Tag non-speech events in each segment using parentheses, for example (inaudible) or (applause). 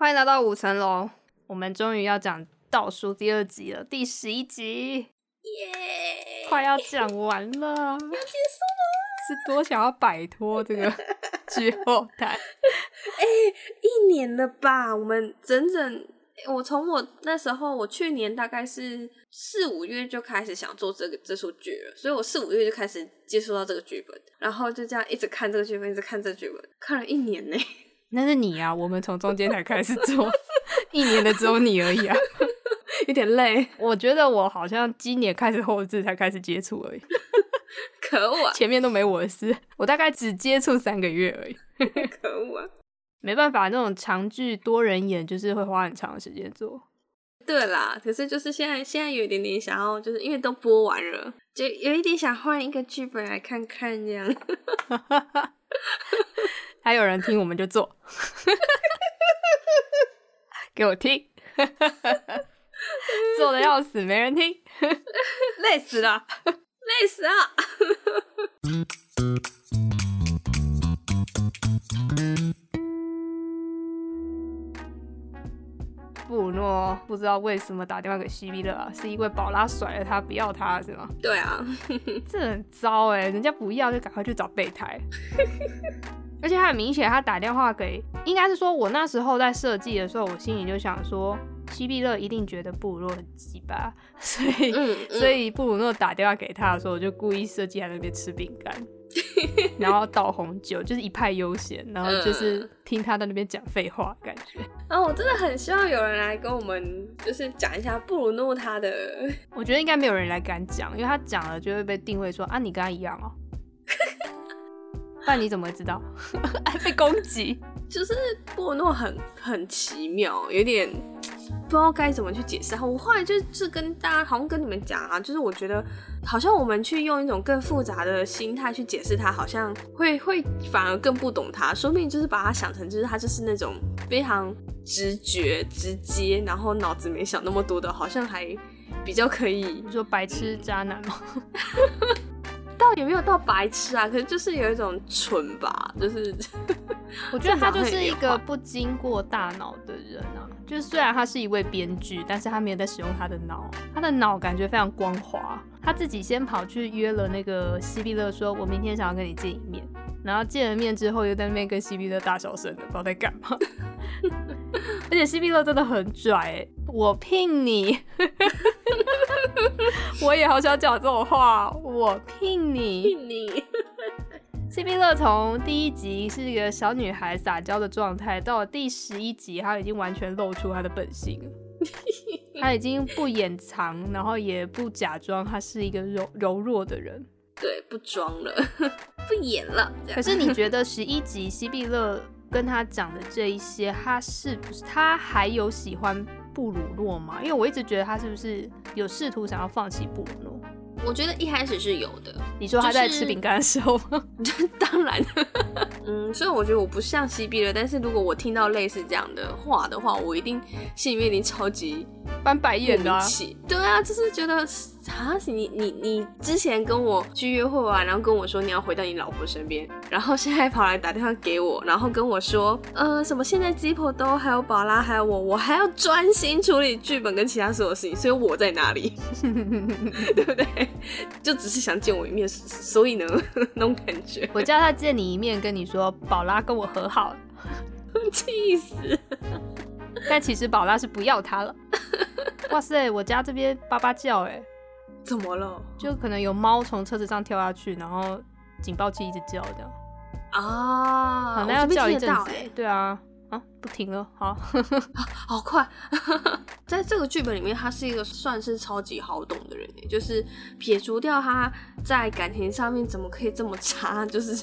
欢迎来到五层楼，我们终于要讲倒数第二集了，第十一集，耶！快要讲完了，要结束了，是多想要摆脱这个剧后台。(laughs) 哎、欸，一年了吧？我们整整，我从我那时候，我去年大概是四五月就开始想做这个这出剧了，所以我四五月就开始接触到这个剧本，然后就这样一直看这个剧本，一直看这个剧本，看了一年呢。那是你啊，我们从中间才开始做，(laughs) 一年的只有你而已啊，(laughs) 有点累。我觉得我好像今年开始后置才开始接触而已，(laughs) 可恶啊！前面都没我的事，我大概只接触三个月而已，可恶啊！没办法，那种长剧多人演就是会花很长的时间做。对啦，可是就是现在现在有一点点想要，就是因为都播完了，就有一点想换一个剧本来看看这样。还有人听，我们就做。(laughs) 给我听，(laughs) 做的要死，没人听，累死了，累死了。(laughs) 布鲁诺不知道为什么打电话给西比勒啊？是因为宝拉甩了他，不要他是吗？对啊，这很糟哎，人家不要就赶快去找备胎。而且他很明显，他打电话给，应该是说，我那时候在设计的时候，我心里就想说，西比勒一定觉得布鲁诺很鸡巴，(laughs) 所以，嗯嗯、所以布鲁诺打电话给他的时候，我就故意设计在那边吃饼干，然后倒红酒，就是一派悠闲，然后就是听他在那边讲废话，感觉。啊，我真的很希望有人来跟我们，就是讲一下布鲁诺他的。我觉得应该没有人来敢讲，因为他讲了就会被定位说啊，你跟他一样哦。那你怎么知道？(laughs) 还被攻击？就是布鲁诺很很奇妙，有点不知道该怎么去解释。我后来就是跟大家，好像跟你们讲啊，就是我觉得好像我们去用一种更复杂的心态去解释他，好像会会反而更不懂他。说不定就是把他想成就是他就是那种非常直觉、直接，然后脑子没想那么多的，好像还比较可以。你说白痴渣男吗？(laughs) 到底有没有到白痴啊？可是就是有一种蠢吧，就是我觉得他就是一个不经过大脑的人啊。就是虽然他是一位编剧，但是他没有在使用他的脑，他的脑感觉非常光滑。他自己先跑去约了那个西比勒，说我明天想要跟你见一面。然后见了面之后，又在那边跟西比勒大小声的，不知道在干嘛。(laughs) 而且西比勒真的很拽，欸，我聘你。(laughs) (laughs) 我也好想讲这种话，我聘你。聘你。(laughs) 西碧乐从第一集是一个小女孩撒娇的状态，到了第十一集，她已经完全露出她的本性。(laughs) 她已经不掩藏，然后也不假装，她是一个柔柔弱的人。对，不装了，不演了。可是你觉得十一集西碧乐跟他讲的这一些，他是不是他还有喜欢？布鲁诺吗？因为我一直觉得他是不是有试图想要放弃布鲁诺？我觉得一开始是有的。你说他在吃饼干的时候吗？(laughs) 就是、当然。嗯，所以我觉得我不像 C B 了，但是如果我听到类似这样的话的话，我一定心里面已经超级翻白眼的、啊。对啊，就是觉得。啊！你你你之前跟我去约会完，然后跟我说你要回到你老婆身边，然后现在跑来打电话给我，然后跟我说，呃，什么现在 Zippo 都还有宝拉还有我，我还要专心处理剧本跟其他所有事情，所以我在哪里？对不对？就只是想见我一面，所以呢，那种感觉。我叫他见你一面，跟你说宝拉跟我和好，(laughs) 气死！但其实宝拉是不要他了。哇塞，我家这边叭叭叫哎。怎么了？就可能有猫从车子上跳下去，然后警报器一直叫这样啊，好，那要叫一阵子。对啊，啊，不停了，好，好快。(laughs) 在这个剧本里面，他是一个算是超级好懂的人，就是撇除掉他在感情上面怎么可以这么差，就是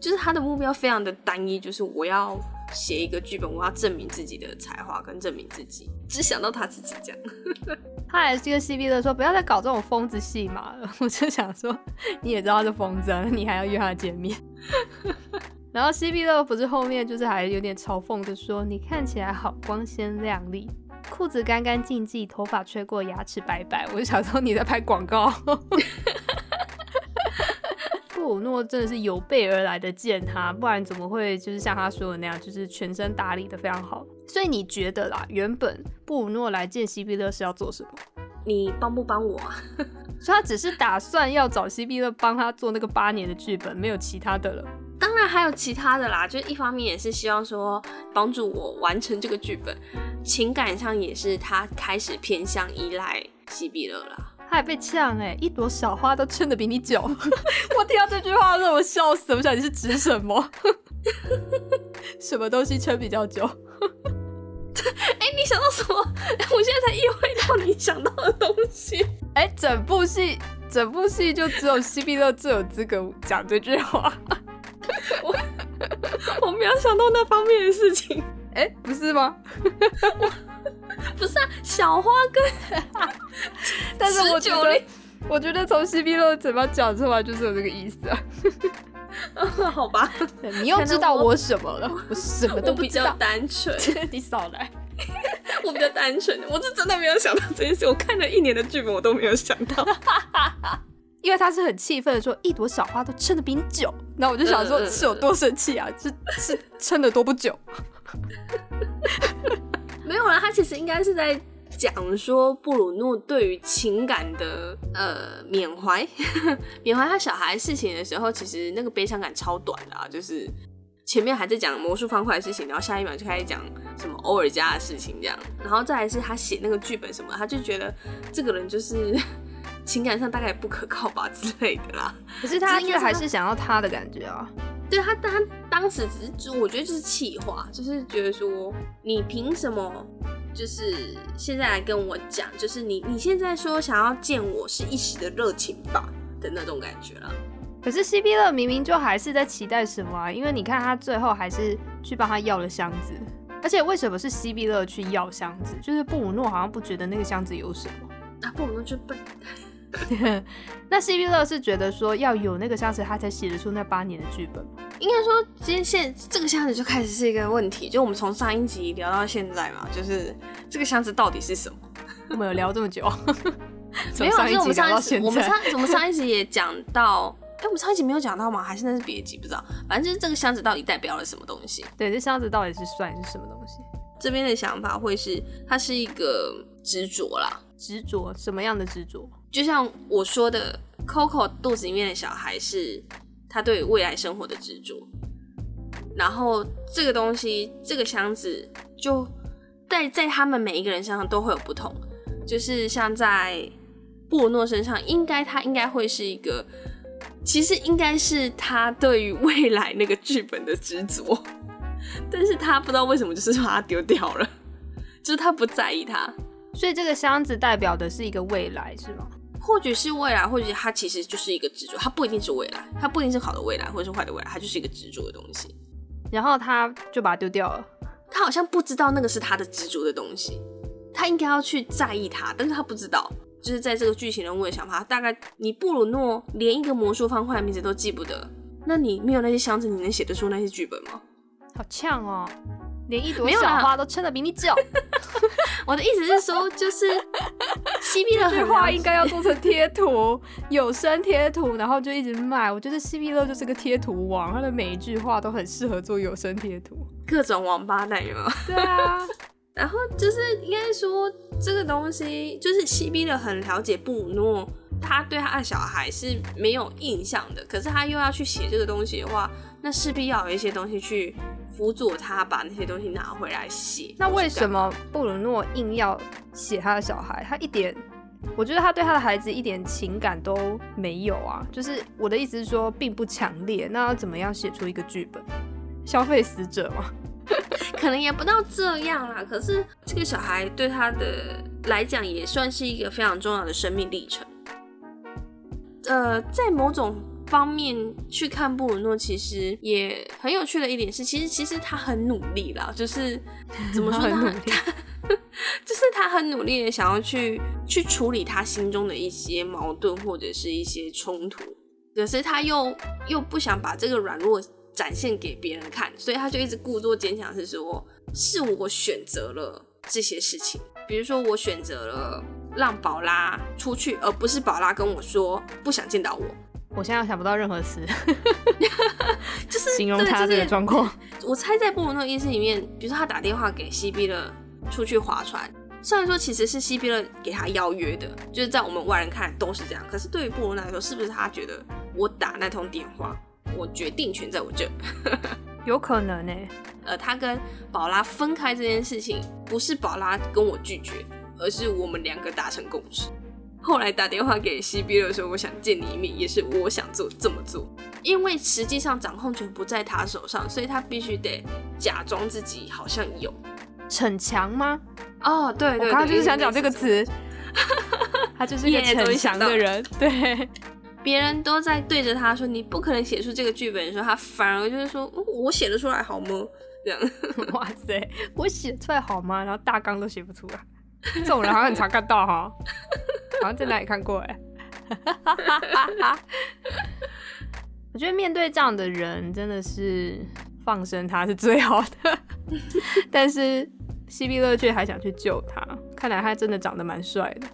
就是他的目标非常的单一，就是我要。写一个剧本，我要证明自己的才华跟证明自己，只想到他自己这样。(laughs) 他还是个西碧乐说不要再搞这种疯子戏嘛。(laughs) 我就想说，你也知道他是疯子，你还要约他见面。(laughs) 然后西碧乐不是后面就是还有点嘲讽的说，你看起来好光鲜亮丽，裤子干干净净，头发吹过，牙齿白白。我就想说你在拍广告。布鲁诺真的是有备而来的见他，不然怎么会就是像他说的那样，就是全身打理的非常好。所以你觉得啦，原本布鲁诺来见西比勒是要做什么？你帮不帮我啊？(laughs) 所以他只是打算要找西比勒帮他做那个八年的剧本，没有其他的了。当然还有其他的啦，就一方面也是希望说帮助我完成这个剧本，情感上也是他开始偏向依赖西比勒啦。他还被呛哎，一朵小花都撑得比你久。(laughs) 我听到这句话让我笑死，我想你是指什么？(laughs) 什么东西撑比较久？(laughs) 哎、你想到什么？我现在才意会到你想到的东西。哎、整部戏，整部戏就只有西碧乐最有资格讲这句话。我我没有想到那方面的事情。哎、不是吗？(laughs) 不是啊，小花跟，但是我觉得，我觉得从西碧乐嘴巴讲出来就是有这个意思啊。(laughs) 好吧，你又知道我什么了？我，我什么都不知道。比较单纯，(laughs) 你少来。我比较单纯，我是真的没有想到这件事。我看了一年的剧本，我都没有想到。因为他是很气愤的说，一朵小花都撑得比你久。那我就想说，是有多生气啊？是是撑得多不久？没有啦，他其实应该是在讲说布鲁诺对于情感的呃缅怀，(laughs) 缅怀他小孩事情的时候，其实那个悲伤感超短的啊，就是前面还在讲魔术方块的事情，然后下一秒就开始讲什么欧尔加的事情这样，然后再来是他写那个剧本什么，他就觉得这个人就是 (laughs) 情感上大概也不可靠吧之类的啦。可是他应该还是想要他的感觉啊。对他，他当时只是，我觉得就是气话，就是觉得说，你凭什么，就是现在来跟我讲，就是你你现在说想要见我是一时的热情吧的那种感觉了。可是西比勒明明就还是在期待什么啊？因为你看他最后还是去帮他要了箱子，而且为什么是西比勒去要箱子？就是布鲁诺好像不觉得那个箱子有什么啊？布鲁诺就笨。(laughs) 那 CP 乐是觉得说要有那个箱子，他才写得出那八年的剧本。应该说，今天现这个箱子就开始是一个问题。就我们从上一集聊到现在嘛，就是这个箱子到底是什么？(laughs) 我们有聊这么久？(laughs) 没有，就是我们上一集，我们上我们上一集也讲到，哎、欸，我们上一集没有讲到吗？还是那是别集？不知道。反正就是这个箱子到底代表了什么东西？对，这箱子到底是算是什么东西？这边的想法会是，它是一个执着啦。执着？什么样的执着？就像我说的，Coco 肚子里面的小孩是他对未来生活的执着，然后这个东西，这个箱子，就在在他们每一个人身上都会有不同。就是像在布鲁诺身上，应该他应该会是一个，其实应该是他对于未来那个剧本的执着，但是他不知道为什么就是把它丢掉了，就是他不在意它，所以这个箱子代表的是一个未来，是吗？或许是未来，或许它其实就是一个执着，它不一定是未来，它不一定是好的未来，或者是坏的未来，它就是一个执着的东西。然后他就把它丢掉了，他好像不知道那个是他的执着的东西，他应该要去在意它，但是他不知道。就是在这个剧情人物的想法，大概你布鲁诺连一个魔术方块的名字都记不得，那你没有那些箱子，你能写得出那些剧本吗？好呛哦。连一朵小花都撑得比你久。(laughs) 我的意思是说，就是西碧乐这句话应该要做成贴图，(laughs) 有声贴图，然后就一直卖。我觉得西碧乐就是个贴图王，他的每一句话都很适合做有声贴图，各种王八蛋有没有？对啊。(laughs) 然后就是应该说，这个东西就是西碧乐很了解布鲁诺，他对他的小孩是没有印象的。可是他又要去写这个东西的话，那势必要有一些东西去。辅佐他把那些东西拿回来写。那为什么布鲁诺硬要写他的小孩？他一点，我觉得他对他的孩子一点情感都没有啊。就是我的意思是说，并不强烈。那要怎么样写出一个剧本？消费死者吗？(laughs) 可能也不到这样啦。可是这个小孩对他的来讲，也算是一个非常重要的生命历程。呃，在某种。方面去看布鲁诺，其实也很有趣的一点是，其实其实他很努力啦，就是 (laughs) 怎么说呢？(laughs) 就是他很努力的想要去去处理他心中的一些矛盾或者是一些冲突，可是他又又不想把这个软弱展现给别人看，所以他就一直故作坚强，是说是我选择了这些事情，比如说我选择了让宝拉出去，而不是宝拉跟我说不想见到我。我现在想不到任何词 (laughs) (laughs) 就是形容他这个状况。(laughs) 我猜在布鲁诺意识里面，比如说他打电话给西比勒出去划船，虽然说其实是西比勒给他邀约的，就是在我们外人看来都是这样。可是对于布鲁诺来说，是不是他觉得我打那通电话，我决定权在我这？有可能呢、欸。呃，他跟宝拉分开这件事情，不是宝拉跟我拒绝，而是我们两个达成共识。后来打电话给西比勒说，我想见你一面，也是我想做这么做。因为实际上掌控权不在他手上，所以他必须得假装自己好像有逞强吗？哦，对，对，对，我刚刚就是想讲这个词。他就是一个 (laughs) 逞强的人，对。别人都在对着他说：“你不可能写出这个剧本。”的时候，他反而就是说：“我写得出来好吗？”这样，(laughs) 哇塞，我写出来好吗？然后大纲都写不出来，这种人好像很常看到哈，好像在哪里看过哎。(laughs) 我觉得面对这样的人，真的是放生他是最好的。(laughs) 但是西比勒却还想去救他，看来他真的长得蛮帅的。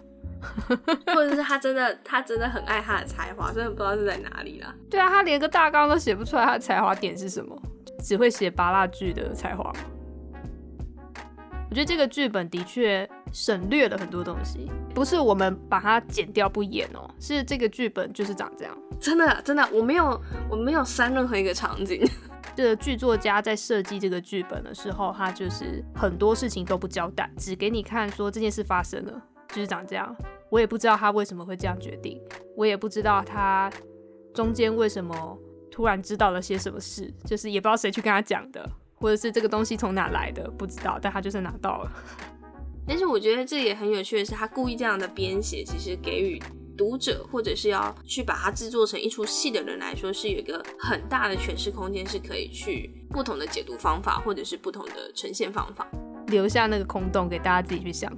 或者是他真的，他真的很爱他的才华，真的不知道是在哪里啦。对啊，他连个大纲都写不出来，他的才华点是什么？只会写芭乐剧的才华。我觉得这个剧本的确省略了很多东西，不是我们把它剪掉不演哦，是这个剧本就是长这样。真的，真的，我没有，我没有删任何一个场景。(laughs) 这个剧作家在设计这个剧本的时候，他就是很多事情都不交代，只给你看说这件事发生了。就是长这样，我也不知道他为什么会这样决定，我也不知道他中间为什么突然知道了些什么事，就是也不知道谁去跟他讲的，或者是这个东西从哪来的，不知道，但他就是拿到了。(laughs) 但是我觉得这也很有趣的是，他故意这样的编写，其实给予读者或者是要去把它制作成一出戏的人来说，是有一个很大的诠释空间，是可以去不同的解读方法，或者是不同的呈现方法，留下那个空洞给大家自己去想。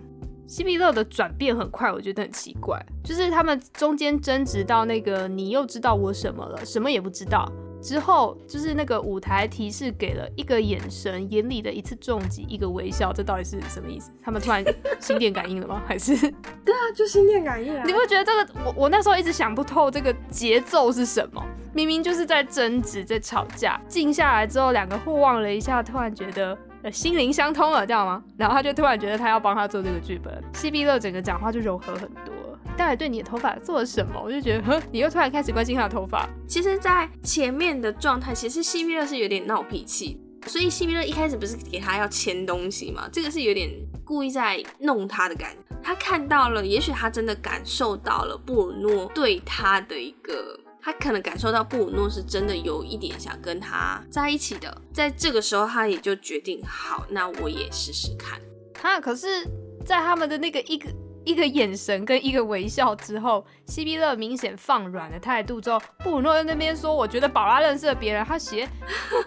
西比勒的转变很快，我觉得很奇怪，就是他们中间争执到那个你又知道我什么了，什么也不知道之后，就是那个舞台提示给了一个眼神，眼里的一次重击，一个微笑，这到底是什么意思？他们突然 (laughs) 心电感应了吗？还是？(laughs) 对啊，就心电感应啊！你不觉得这个我我那时候一直想不透这个节奏是什么？明明就是在争执，在吵架，静下来之后，两个互望了一下，突然觉得。心灵相通了，这样吗？然后他就突然觉得他要帮他做这个剧本，西比勒整个讲话就柔和很多。到底对你的头发做了什么？我就觉得，呵，你又突然开始关心他的头发。其实，在前面的状态，其实西米勒是有点闹脾气，所以西米勒一开始不是给他要签东西嘛？这个是有点故意在弄他的感觉。他看到了，也许他真的感受到了布鲁诺对他的一个。他可能感受到布鲁诺是真的有一点想跟他在一起的，在这个时候，他也就决定好，那我也试试看。哈，可是，在他们的那个一个一个眼神跟一个微笑之后，希比勒明显放软了态度之后，布鲁诺在那边说：“我觉得宝拉认识了别人。”他写，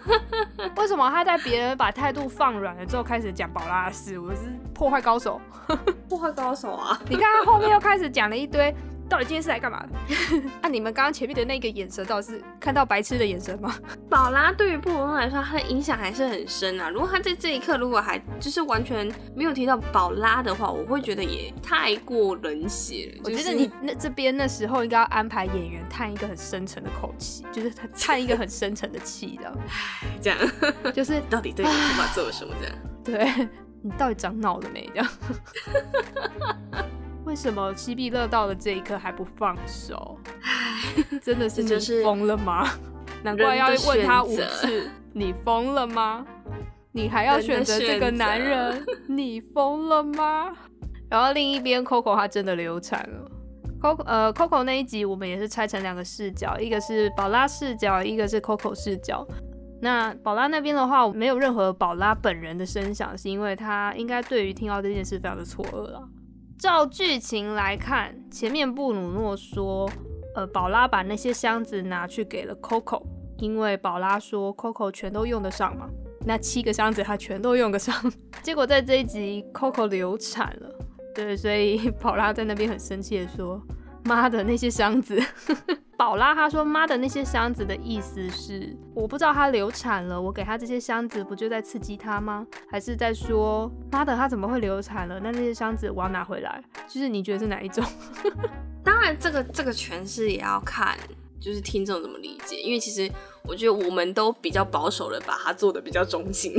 (laughs) 为什么他在别人把态度放软了之后开始讲宝拉的事？我是破坏高手，(laughs) 破坏高手啊！你看他后面又开始讲了一堆。到底今天是来干嘛的？(laughs) 啊，你们刚刚前面的那个眼神，到底是看到白痴的眼神吗？(laughs) 宝拉对于布鲁诺来说，他的影响还是很深啊。如果他在这一刻如果还就是完全没有提到宝拉的话，我会觉得也太过冷血了。就是、我觉得你那这边那时候应该要安排演员叹一个很深沉的口气，就是他叹 (laughs) 一个很深沉的气的。唉，这样就是到底对你头发做了什么？这样，对你到底长脑了没？这样。为什么西比勒到了这一刻还不放手？真的是你疯了吗？难怪要问他五次，你疯了吗？你还要选择这个男人？你疯了吗？然后另一边，Coco 他真的流产了。Coco 呃，Coco 那一集我们也是拆成两个视角，一个是宝拉视角，一个是 Coco 视角。那宝拉那边的话，没有任何宝拉本人的声响，是因为他应该对于听到这件事非常的错愕了。照剧情来看，前面布鲁诺说，呃，宝拉把那些箱子拿去给了 Coco，因为宝拉说 Coco 全都用得上嘛，那七个箱子他全都用得上。(laughs) 结果在这一集 Coco 流产了，对，所以宝拉在那边很生气的说：“妈的，那些箱子。”宝拉她说：“妈的那些箱子的意思是，我不知道她流产了，我给她这些箱子不就在刺激她吗？还是在说妈的她怎么会流产了？那那些箱子我要拿回来。就是你觉得是哪一种？(laughs) 当然，这个这个诠释也要看，就是听众怎么理解，因为其实我觉得我们都比较保守的把它做的比较中性，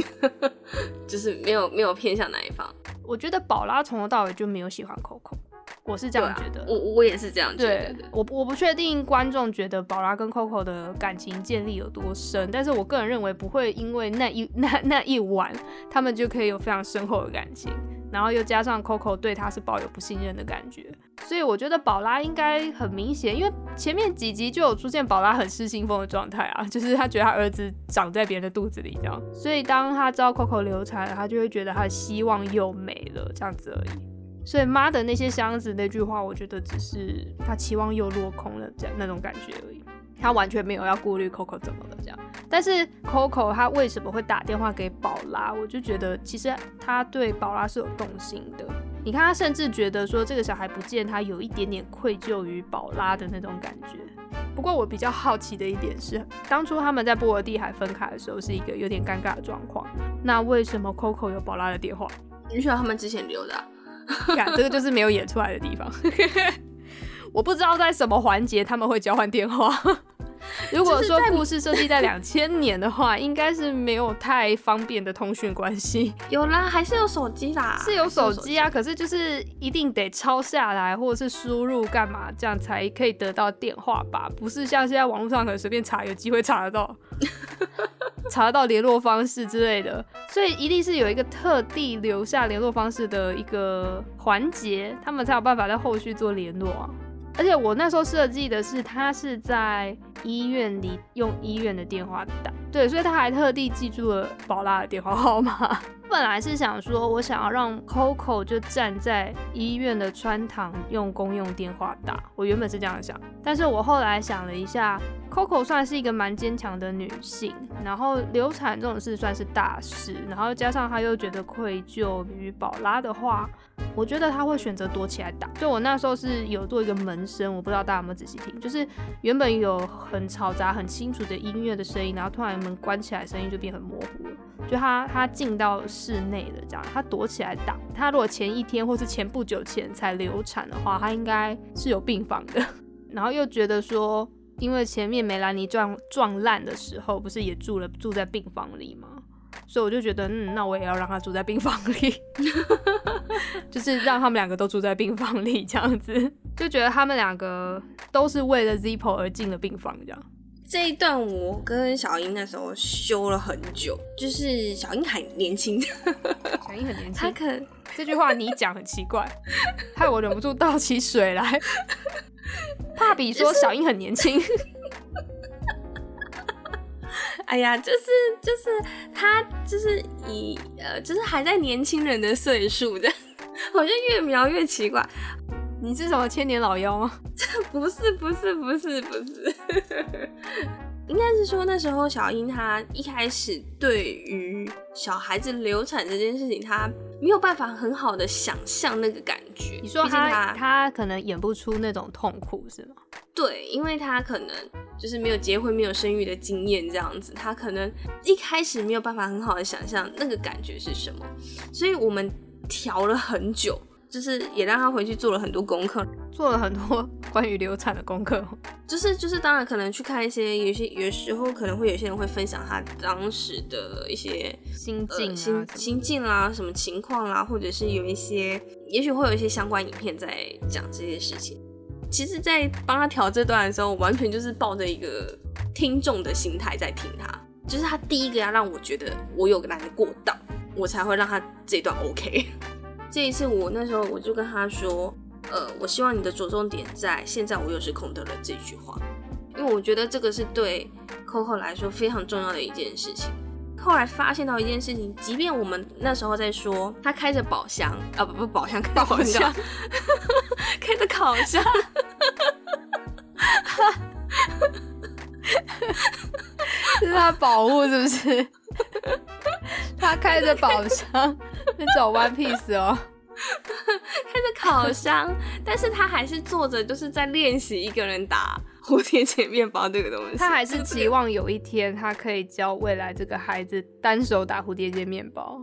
(laughs) 就是没有没有偏向哪一方。我觉得宝拉从头到尾就没有喜欢 Coco。我是这样觉得，啊、我我也是这样觉得。对，我我不确定观众觉得宝拉跟 Coco 的感情建立有多深，但是我个人认为不会因为那一 (laughs) 那那一晚，他们就可以有非常深厚的感情，然后又加上 Coco 对他是抱有不信任的感觉，所以我觉得宝拉应该很明显，因为前面几集就有出现宝拉很失心疯的状态啊，就是他觉得他儿子长在别人的肚子里这样，所以当他知道 Coco 流产了，他就会觉得他的希望又没了这样子而已。所以妈的那些箱子那句话，我觉得只是他期望又落空了这样那种感觉而已。他完全没有要顾虑 Coco 怎么了这样。但是 Coco 他为什么会打电话给宝拉？我就觉得其实他对宝拉是有动心的。你看他甚至觉得说这个小孩不见，他有一点点愧疚于宝拉的那种感觉。不过我比较好奇的一点是，当初他们在波罗的海分开的时候是一个有点尴尬的状况。那为什么 Coco 有宝拉的电话？你说他们之前留的啊？(laughs) 看，这个就是没有演出来的地方。(laughs) 我不知道在什么环节他们会交换电话。(laughs) 如果说故事设计在两千年的话，应该是没有太方便的通讯关系。(laughs) 有啦，还是有手机啦，是有手机啊。可是就是一定得抄下来，或者是输入干嘛，这样才可以得到电话吧？不是像现在网络上可能随便查，有机会查得到，(laughs) 查得到联络方式之类的。所以一定是有一个特地留下联络方式的一个环节，他们才有办法在后续做联络啊。而且我那时候设计的是，他是在医院里用医院的电话打，对，所以他还特地记住了宝拉的电话号码。(laughs) 本来是想说，我想要让 Coco 就站在医院的穿堂用公用电话打，我原本是这样想，但是我后来想了一下，Coco 算是一个蛮坚强的女性，然后流产这种事算是大事，然后加上她又觉得愧疚于宝拉的话。我觉得他会选择躲起来打。就我那时候是有做一个门声，我不知道大家有没有仔细听，就是原本有很嘈杂、很清楚的音乐的声音，然后突然门关起来，声音就变很模糊了。就他他进到室内了，这样他躲起来打。他如果前一天或是前不久前才流产的话，他应该是有病房的。(laughs) 然后又觉得说，因为前面梅兰妮撞撞烂的时候，不是也住了住在病房里吗？所以我就觉得，嗯，那我也要让他住在病房里，(laughs) 就是让他们两个都住在病房里，这样子，就觉得他们两个都是为了 Zippo 而进了病房，这样。这一段我跟小英那时候修了很久，就是小英很年轻，(laughs) 小英很年轻，他可能这句话你讲很奇怪，害我忍不住倒起水来。帕比说小英很年轻。(laughs) 哎呀，就是就是他就是以呃，就是还在年轻人的岁数的，(laughs) 好像越描越奇怪。你是什么千年老妖吗？这不是不是不是不是，(laughs) 应该是说那时候小英她一开始对于小孩子流产这件事情，她没有办法很好的想象那个感觉。你说她她可能演不出那种痛苦是吗？对，因为她可能。就是没有结婚、没有生育的经验，这样子，她可能一开始没有办法很好的想象那个感觉是什么，所以我们调了很久，就是也让他回去做了很多功课，做了很多 (laughs) 关于流产的功课，就是就是当然可能去看一些，有些有时候可能会有些人会分享他当时的一些心境、啊、心心境啦、什么情况啦，或者是有一些，也许会有一些相关影片在讲这些事情。其实，在帮他调这段的时候，我完全就是抱着一个听众的心态在听他，就是他第一个要让我觉得我有难过到，我才会让他这段 OK。这一次我那时候我就跟他说，呃，我希望你的着重点在现在我又是空的了这句话，因为我觉得这个是对 Coco 来说非常重要的一件事情。后来发现到一件事情，即便我们那时候在说他开着宝箱啊，不不宝箱，开宝箱，开着烤箱，这是他宝物是不是？他开着宝箱，(laughs) (laughs) (laughs) 那种 One Piece 哦。(laughs) 开着烤箱，但是他还是坐着，就是在练习一个人打蝴蝶结面包这个东西。他还是 (laughs) 期望有一天，他可以教未来这个孩子单手打蝴蝶结面包。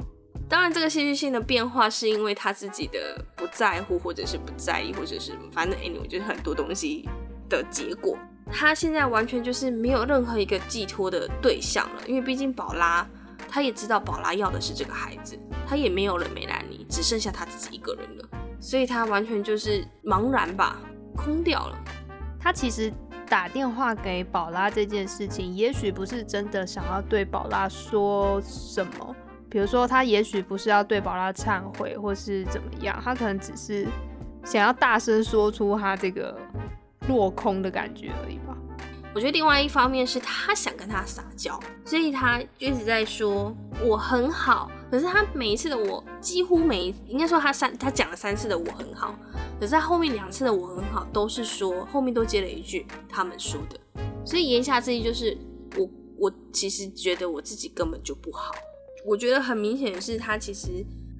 当然，这个戏剧性的变化是因为他自己的不在乎，或者是不在意，或者是反正 anyway 就是很多东西的结果。他现在完全就是没有任何一个寄托的对象了，因为毕竟宝拉，他也知道宝拉要的是这个孩子，他也没有了梅兰妮，只剩下他自己一个人了，所以他完全就是茫然吧，空掉了。他其实打电话给宝拉这件事情，也许不是真的想要对宝拉说什么，比如说他也许不是要对宝拉忏悔，或是怎么样，他可能只是想要大声说出他这个。落空的感觉而已吧。我觉得另外一方面是他想跟他撒娇，所以他一直在说我很好。可是他每一次的我，几乎每一应该说他三他讲了三次的我很好，可是他后面两次的我很好都是说后面都接了一句他们说的。所以言下之意就是我我其实觉得我自己根本就不好。我觉得很明显是他其实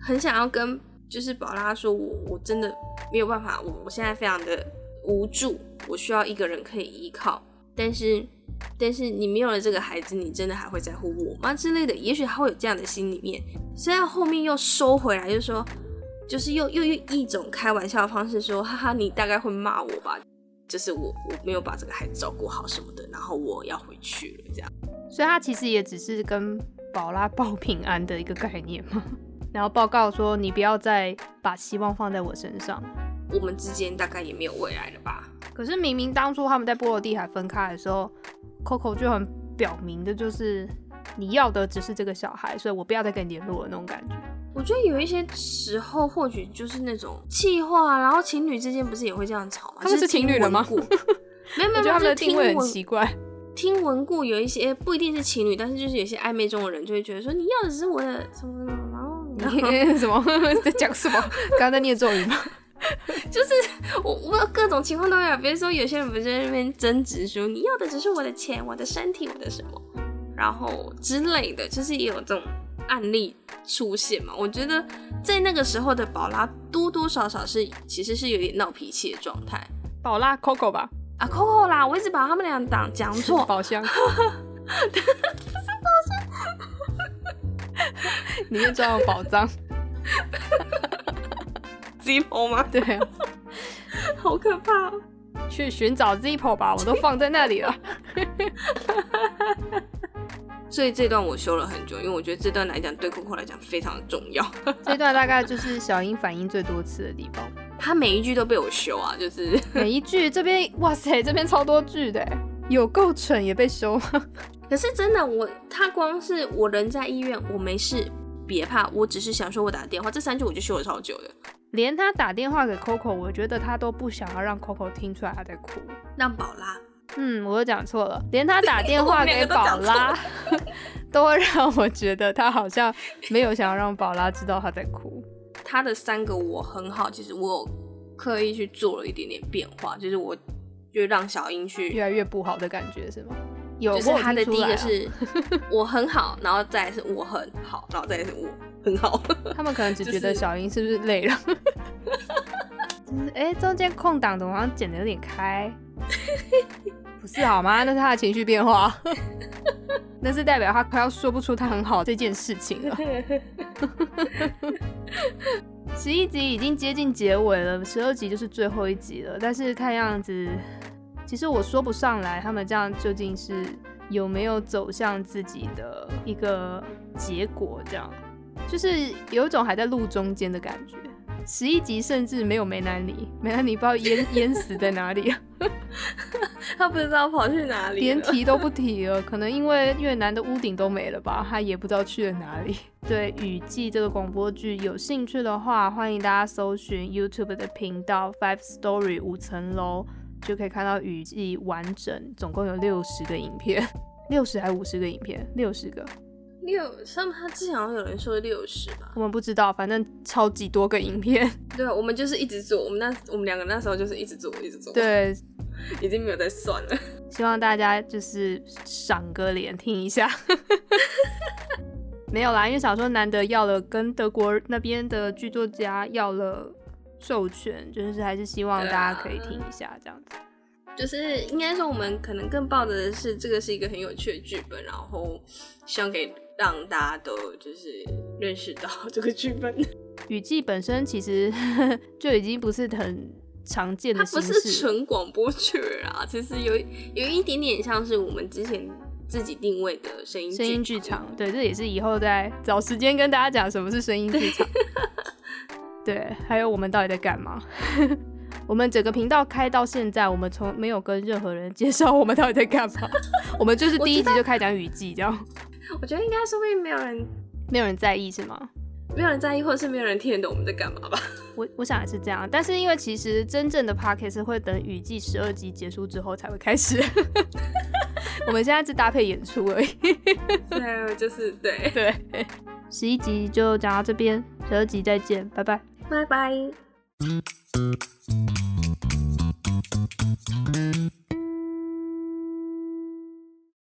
很想要跟就是宝拉说我我真的没有办法，我我现在非常的。无助，我需要一个人可以依靠，但是，但是你没有了这个孩子，你真的还会在乎我吗？之类的，也许他会有这样的心里面，虽然后面又收回来，就说，就是又又用一种开玩笑的方式说，哈哈，你大概会骂我吧，就是我我没有把这个孩子照顾好什么的，然后我要回去了，这样，所以他其实也只是跟宝拉报平安的一个概念嘛，(laughs) 然后报告说你不要再把希望放在我身上。我们之间大概也没有未来了吧？可是明明当初他们在波罗的海分开的时候，Coco 就很表明的就是你要的只是这个小孩，所以我不要再跟你联络了那种感觉。我觉得有一些时候或许就是那种气话，然后情侣之间不是也会这样吵吗？他们是情侣了吗？没有没有，(laughs) 他们的定位很奇怪。(laughs) 听闻过有一些不一定是情侣，但是就是有些暧昧中的人就会觉得说你要的只是我的什么什么，然后你 (laughs) 什么在讲什么？刚刚在念咒语吗？(laughs) 就是我我各种情况都有，比如说有些人不是在那边争执说你要的只是我的钱、我的身体、我的什么，然后之类的，就是也有这种案例出现嘛。我觉得在那个时候的宝拉多多少少是其实是有点闹脾气的状态。宝拉 Coco 吧？啊 Coco 啦，我一直把他们俩讲讲错。(laughs) 宝箱，不是宝箱，里面装有宝藏。(laughs) Zippo 吗？对啊，(laughs) 好可怕喔！去寻找 Zippo 吧，(laughs) 我都放在那里了。(laughs) 所以这段我修了很久，因为我觉得这段来讲对 Coco 来讲非常的重要。这段大概就是小英反应最多次的地方。他每一句都被我修啊，就是每一句这边哇塞，这边超多句的，有够蠢也被修。可是真的，我他光是我人在医院，我没事，别怕，我只是想说我打电话，这三句我就修了超久的。连他打电话给 Coco，我觉得他都不想要让 Coco 听出来他在哭。让宝拉，嗯，我又讲错了。连他打 (laughs) 电话给宝拉，(laughs) 都，都会让我觉得他好像没有想要让宝拉知道他在哭。他的三个我很好，其实我有刻意去做了一点点变化，就是我就让小英去越来越不好的感觉是吗？有，就是他的第一个是 (laughs) 我很好，然后再来是我很好，然后再来是我。很好，(laughs) 他们可能只觉得小英是不是累了？(laughs) 就是哎、欸，中间空档怎么好像剪的有点开？不是好吗？那是他的情绪变化，那是代表他快要说不出他很好这件事情了。十一集已经接近结尾了，十二集就是最后一集了。但是看样子，其实我说不上来，他们这样究竟是有没有走向自己的一个结果？这样。就是有一种还在路中间的感觉，十一集甚至没有梅兰妮，梅兰妮不知道淹淹死在哪里啊，(laughs) 他不知道跑去哪里，连提都不提了，可能因为越南的屋顶都没了吧，他也不知道去了哪里。(laughs) 对《雨季》这个广播剧有兴趣的话，欢迎大家搜寻 YouTube 的频道 Five Story 五层楼，就可以看到《雨季》完整，总共有六十个影片，六十还是五十个影片？六十个。六，上面他之前好像有人说六十吧，我们不知道，反正超级多个影片。(laughs) 对，我们就是一直做，我们那我们两个那时候就是一直做，一直做。对，已经没有再算了。(laughs) 希望大家就是赏个脸听一下。(laughs) 没有啦，因为想说难得要了跟德国那边的剧作家要了授权，就是还是希望大家可以听一下这样子。就是应该说，我们可能更抱的是这个是一个很有趣的剧本，然后希望给。让大家都就是认识到这个剧本，(laughs) 雨季本身其实 (laughs) 就已经不是很常见的。它不是纯广播剧啊，其实有有一点点像是我们之前自己定位的声音声音剧场。对，这也是以后再找时间跟大家讲什么是声音剧场。(laughs) 对，还有我们到底在干嘛？(laughs) 我们整个频道开到现在，我们从没有跟任何人介绍我们到底在干嘛。(laughs) 我们就是第一集就开始讲雨季，这样。(laughs) 我觉得应该说不定没有人，没有人在意是吗？没有人在意，或者是没有人听得懂我们在干嘛吧？我我想也是这样，但是因为其实真正的 podcast 会等雨季十二集结束之后才会开始。我们现在只搭配演出而已。对，就是对对。十一集就讲到这边，十二集再见，拜拜，Bye bye.